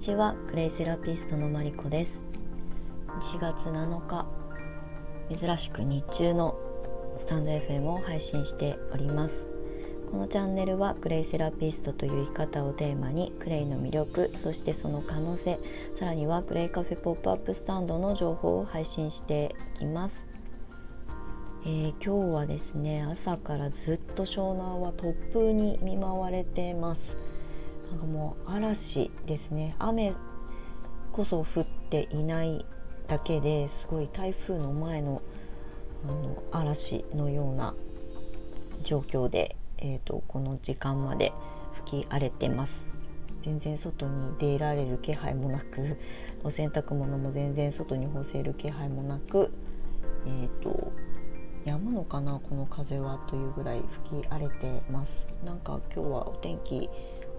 ちは。クレイセラピストのマリコです。4月7日珍しく日中のスタンド FM を配信しております。このチャンネルはクレイセラピストという生き方をテーマにクレイの魅力そしてその可能性さらにはクレイカフェポップアップスタンドの情報を配信していきます。えー、今日はですね朝からずっと湘南は突風に見舞われてます。なんかもう嵐ですね。雨こそ降っていないだけですごい台風の前のあの嵐のような状況で、えーと、この時間まで吹き荒れてます。全然外に出られる気配もなくお洗濯物も全然外に干せる気配もなくえっ、ー、と止むのかなこの風はというぐらい吹き荒れてます。なんか今日はお天気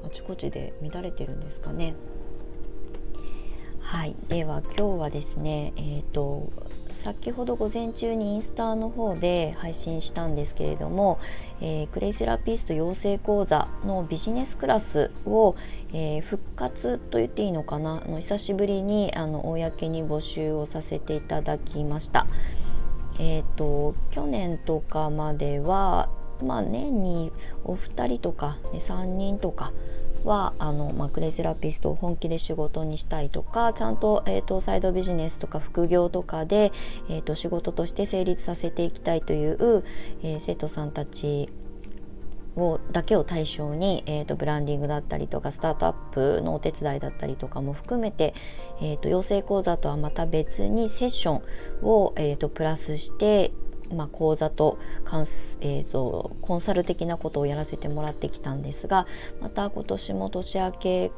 あちこちで乱れてるんですかね。はい。では今日はですねえっ、ー、と先ほど午前中にインスタの方で配信したんですけれども、えー、クレイセラピスト養成講座のビジネスクラスを、えー、復活と言っていいのかな？あの久しぶりにあの公に募集をさせていただきました。えーと去年とかまではまあ、年にお二人とか、ね、3人とかはあの、まあ、クレイセラピストを本気で仕事にしたいとかちゃんと,、えーと、サイドビジネスとか副業とかで、えーと、仕事として成立させていきたいという、えー、生徒さんたちをだけを対象に、えーと、ブランディングだったりとかスタートアップのお手伝いだったりとかも含めて、えー、と養成講座とはまた別にセッションを、えー、とプラスしてまあ、講座とえーと、コンサル的なことをやらせてもらってきたんですがまた今年も年明け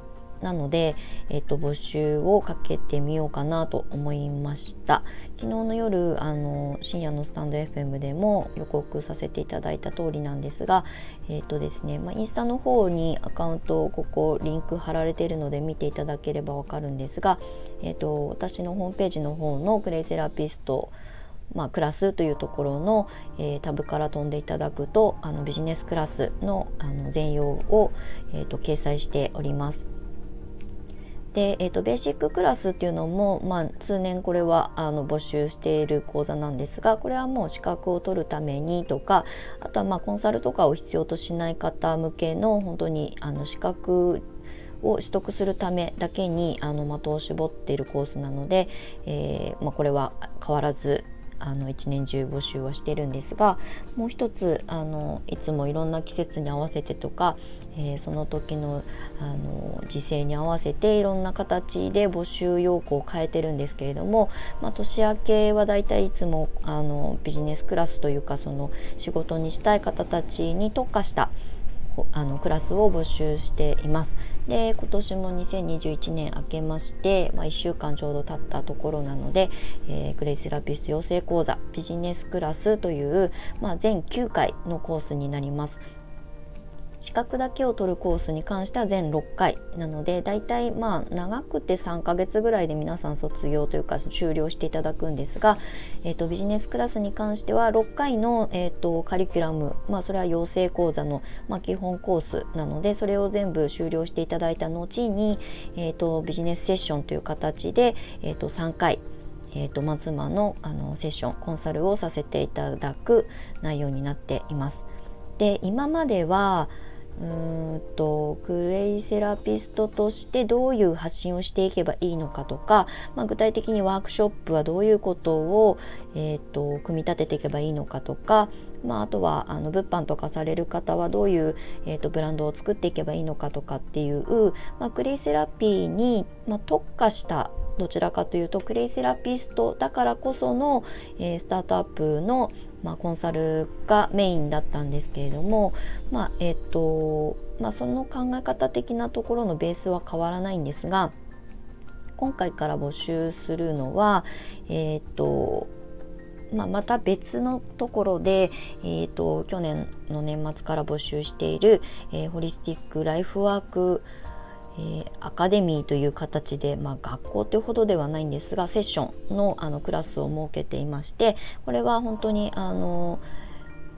なので、えーと、募集をかけてみようかなと思いました。昨日の夜あの深夜のスタンド FM でも予告させていただいた通りなんですが、えーとですねまあ、インスタの方にアカウントをここリンク貼られているので見ていただければわかるんですが、えーと私のホームページの方のクレイセラピストまあ、クラスというところの、えー、タブから飛んでいただくとあのビジネスクラスのあの全容を、えーと、掲載しております。で、えーと、ベーシッククラスっていうのも、まあ、通年これはあの募集している講座なんですがこれはもう資格を取るためにとかあとはまあコンサルとかを必要としない方向けの本当にあの資格を取得するためだけにあの的を絞っているコースなので、えーまあ、これは変わらずあの一年中募集はしてるんですがもう一つあのいつもいろんな季節に合わせてとか、えー、その時のあの時勢に合わせていろんな形で募集要項を変えてるんですけれども、まあ、年明けはだいたいいつもあのビジネスクラスというかその仕事にしたい方たちに特化したあのクラスを募集しています。で今年も2021年明けまして、まあ、1週間ちょうど経ったところなので、えー、グレイセラピスト養成講座ビジネスクラスという、まあ、全9回のコースになります。資格だけを取るコースに関しては全6回なのでだいたいまあ長くて3ヶ月ぐらいで皆さん卒業というか終了していただくんですが、えーと、ビジネスクラスに関しては6回の、えーと、カリキュラム、まあ、それは養成講座の、まあ、基本コースなのでそれを全部終了していただいた後に、えーと、ビジネスセッションという形で、えー、と3回えーと、と妻のあのセッションコンサルをさせていただく内容になっています。で今まではうんとクレイセラピストとしてどういう発信をしていけばいいのかとか、まあ、具体的にワークショップはどういうことを、えーと、組み立てていけばいいのかとか、まあ、あとはあの物販とかされる方はどういう、えーと、ブランドを作っていけばいいのかとかっていう、まあ、クレイセラピーに、ま特化したどちらかというとクレイセラピストだからこその、えー、スタートアップのまあ、コンサルがメインだったんですけれども、まあえーとまあ、その考え方的なところのベースは変わらないんですが今回から募集するのは、えーとまあ、また別のところで、えーと、去年の年末から募集している、えー、ホリスティックライフワークえー、アカデミーという形で、まあ、学校というほどではないんですがセッションのあのクラスを設けていましてこれは本当にあの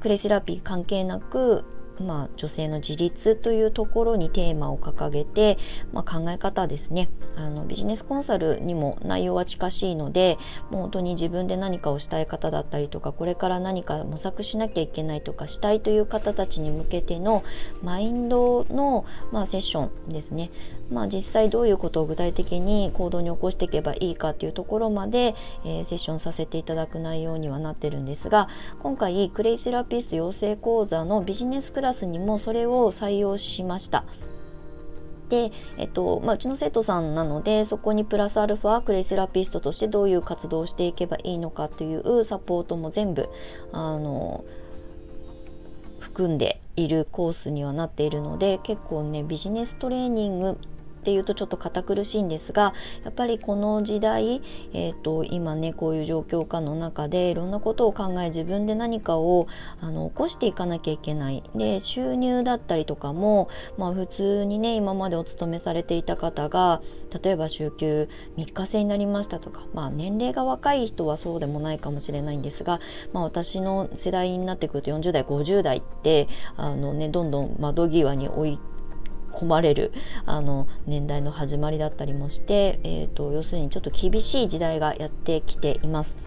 クレイセラピー関係なくまあ、女性の自立というところにテーマを掲げて、まあ、考え方ですね。あのビジネスコンサルにも内容は近しいのでもう本当に自分で何かをしたい方だったりとかこれから何か模索しなきゃいけないとかしたいという方たちに向けてのマインドの、まあ、セッションですね、まあ、実際どういうことを具体的に行動に起こしていけばいいかというところまで、えー、セッションさせていただく内容にはなってるんですが今回クレイセラピスト養成講座のビジネスクララスにもそれを採用しました。で、えっとまあ、うちの生徒さんなのでそこにプラスアルファクレイセラピストとしてどういう活動をしていけばいいのかというサポートも全部あの含んでいるコースにはなっているので結構ねビジネストレーニングっていうとちょっと堅苦しいんですがやっぱりこの時代、えーと、今ねこういう状況下の中でいろんなことを考え自分で何かをあの起こしていかなきゃいけない。で収入だったりとかも、まあ、普通にね今までお勤めされていた方が例えば週休3日制になりましたとか、まあ、年齢が若い人はそうでもないかもしれないんですが、まあ、私の世代になってくると40代50代ってあの、ね、どんどん窓際に置いて込まれるあの年代の始まりだったりもして、えーと、要するにちょっと厳しい時代がやってきています。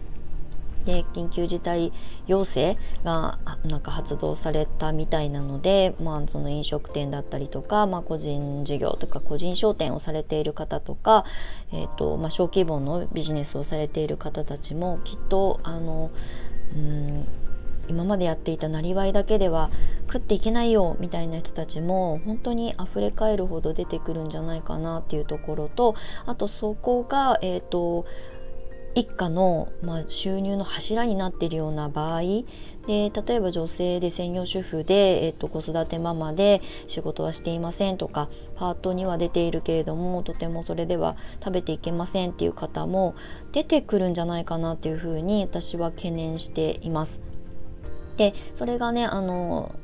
で緊急事態要請がなんか発動されたみたいなので、まあ、その飲食店だったりとか、まあ、個人事業とか個人商店をされている方とか、えーとまあ、小規模のビジネスをされている方たちもきっとあのうん今までやっていたなりわいだけでは食っていけないよみたいな人たちも本当に溢れ返るほど出てくるんじゃないかなっていうところとあとそこが、えーと、一家の、まあ、収入の柱になっているような場合で例えば女性で専業主婦で、えーと、子育てママで仕事はしていませんとかパートには出ているけれどもとてもそれでは食べていけませんっていう方も出てくるんじゃないかなっていうふうに私は懸念しています。でそれがねあの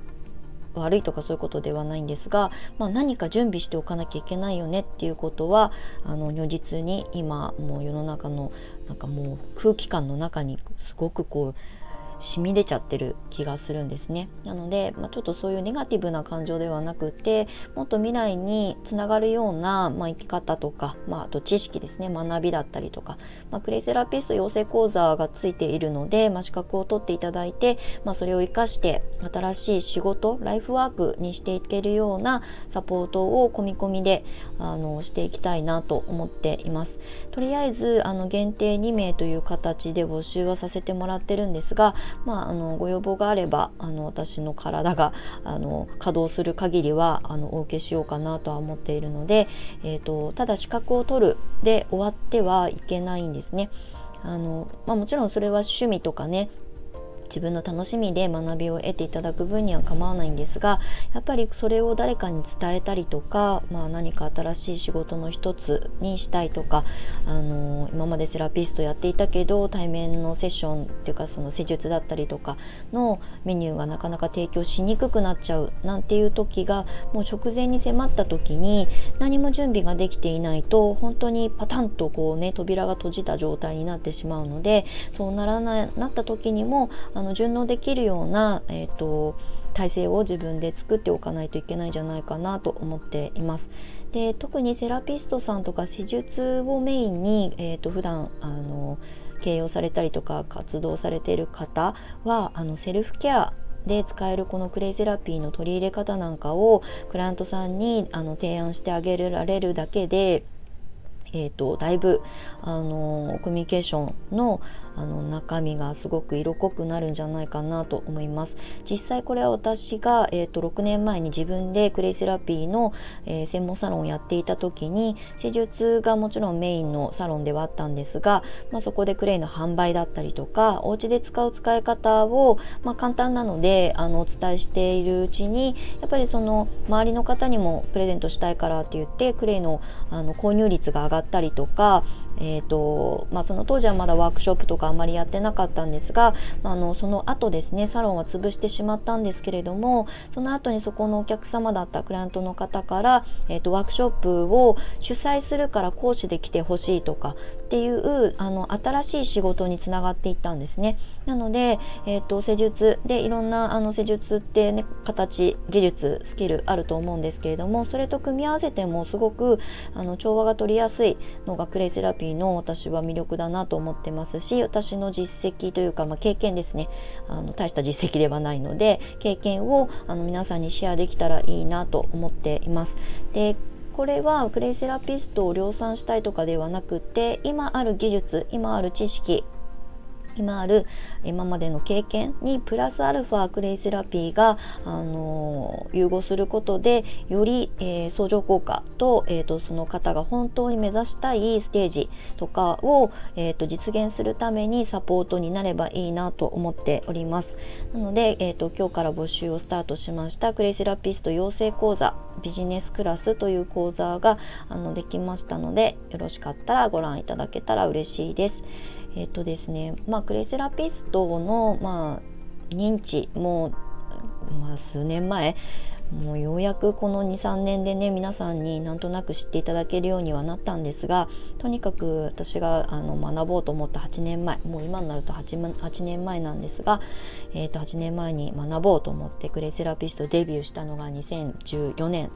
悪いとかそういうことではないんですが、まあ、何か準備しておかなきゃいけないよねっていうことはあの如実に今もう世の中のなんかもう空気感の中にすごくこう染み出ちゃってる気がするんですねなので、まあ、ちょっとそういうネガティブな感情ではなくてもっと未来につながるような、まあ、生き方とか、まあ、あと知識ですね学びだったりとか、まあ、クレイセラピスト養成講座がついているので、まあ、資格を取っていただいて、まあ、それを生かして新しい仕事ライフワークにしていけるようなサポートを込み込みであのしていきたいなと思っています。とりあえずあの限定2名という形で募集はさせてもらってるんですが、まあ、あのご要望があればあの私の体があの稼働する限りはあのお受けしようかなとは思っているので、えーと、ただ資格を取るで終わってはいけないんですね。あのまあ、もちろんそれは趣味とかね自分の楽しみで学びを得ていただく分には構わないんですがやっぱりそれを誰かに伝えたりとか、まあ、何か新しい仕事の一つにしたいとか、あの、今までセラピストやっていたけど対面のセッションっていうかその施術だったりとかのメニューがなかなか提供しにくくなっちゃうなんていう時がもう直前に迫った時に何も準備ができていないと本当にパタンとこうね扉が閉じた状態になってしまうのでそうならないなった時にもあのの順応できるような、えーと、体制を自分で作っておかないといけないんじゃないかなと思っています。で特にセラピストさんとか施術をメインに、えーと、普段あの経営をされたりとか活動されている方はあのセルフケアで使えるこのクレイセラピーの取り入れ方なんかをクライアントさんにあの提案してあげられるだけでえーと、だいぶあのコミュニケーションのあの中身がすごく色濃くなるんじゃないかなと思います。実際これは私が、えーと、6年前に自分でクレイセラピーの、えー、専門サロンをやっていた時に施術がもちろんメインのサロンではあったんですが、まあ、そこでクレイの販売だったりとかお家で使う使い方を、まあ、簡単なのであのお伝えしているうちにやっぱりその周りの方にもプレゼントしたいからって言ってクレイのあの購入率が上がったりとかえーとまあ、その当時はまだワークショップとかあんまりやってなかったんですが、まあ、あのその後ですねサロンは潰してしまったんですけれどもその後にそこのお客様だったクライアントの方から、えーと、ワークショップを主催するから講師で来てほしいとかっていうあの新しい仕事につながっていったんですね。なので、えーと、施術でいろんなあの施術って、ね、形技術スキルあると思うんですけれどもそれと組み合わせてもすごくあの調和が取りやすいのがクレイセラピーの私は魅力だなと思ってますし私の実績というか、まあ、経験ですねあの大した実績ではないので経験をあの皆さんにシェアできたらいいなと思っています。でこれはクレイセラピストを量産したいとかではなくて今ある技術今ある知識今ある今までの経験にプラスアルファクレイセラピーが、あの融合することでより、えー、相乗効果と,、えーと、その方が本当に目指したいステージとかを、えーと、実現するためにサポートになればいいなと思っております。なので、えー、と今日から募集をスタートしましたクレイセラピスト養成講座ビジネスクラスという講座があのできましたのでよろしかったらご覧いただけたら嬉しいです。えっ、とですね、まあ、クレセラピストの、まあ、認知も、まあ、数年前もうようやくこの23年でね皆さんになんとなく知っていただけるようにはなったんですがとにかく私があの学ぼうと思った8年前もう今になると 8, 8年前なんですが、えー、と8年前に学ぼうと思ってクレイセラピストデビューしたのが2014年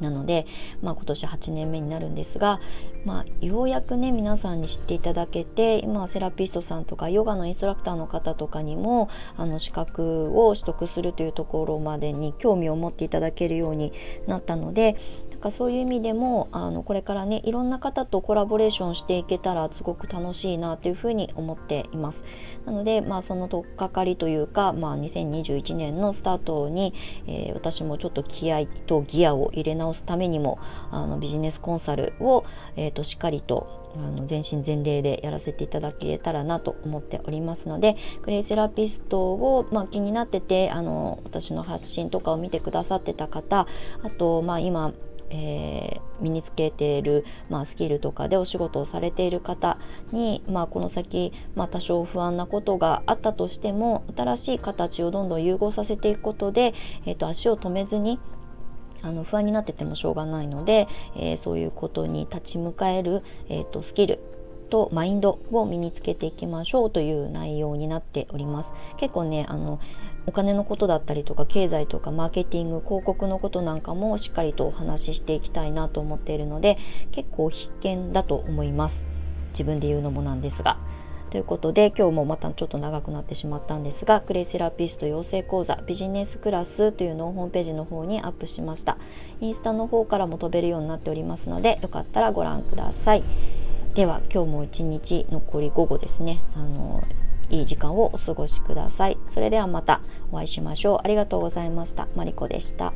なので、まあ、今年8年目になるんですが、まあ、ようやくね皆さんに知っていただけて今セラピストさんとかヨガのインストラクターの方とかにもあの資格を取得するというところまでに興味を持っていただけるようになったのでかそういう意味でもあのこれからねいろんな方とコラボレーションしていけたらすごく楽しいなというふうに思っています。なので、まあ、その取っかかりというか、まあ、2021年のスタートに、えー、私もちょっと気合とギアを入れ直すためにもあのビジネスコンサルを、えーと、しっかりとあの全身全霊でやらせていただけたらなと思っておりますのでクレイセラピストを、まあ、気になっててあの私の発信とかを見てくださってた方あと、まあ、今えー、身につけている、まあ、スキルとかでお仕事をされている方に、まあ、この先、まあ、多少不安なことがあったとしても新しい形をどんどん融合させていくことで、えーと、足を止めずにあの不安になっててもしょうがないので、えー、そういうことに立ち向かえる、えーとスキルとマインドを身につけていきましょうという内容になっております。結構ねあのお金のことだったりとか経済とかマーケティング広告のことなんかもしっかりとお話ししていきたいなと思っているので結構必見だと思います。自分で言うのもなんですが。ということで今日もまたちょっと長くなってしまったんですがクレイセラピスト養成講座ビジネスクラスというのをホームページの方にアップしました。インスタの方からも飛べるようになっておりますのでよかったらご覧ください。では今日も一日残り午後ですね。あのいい時間をお過ごしください。それではまたお会いしましょう。ありがとうございました。マリコでした。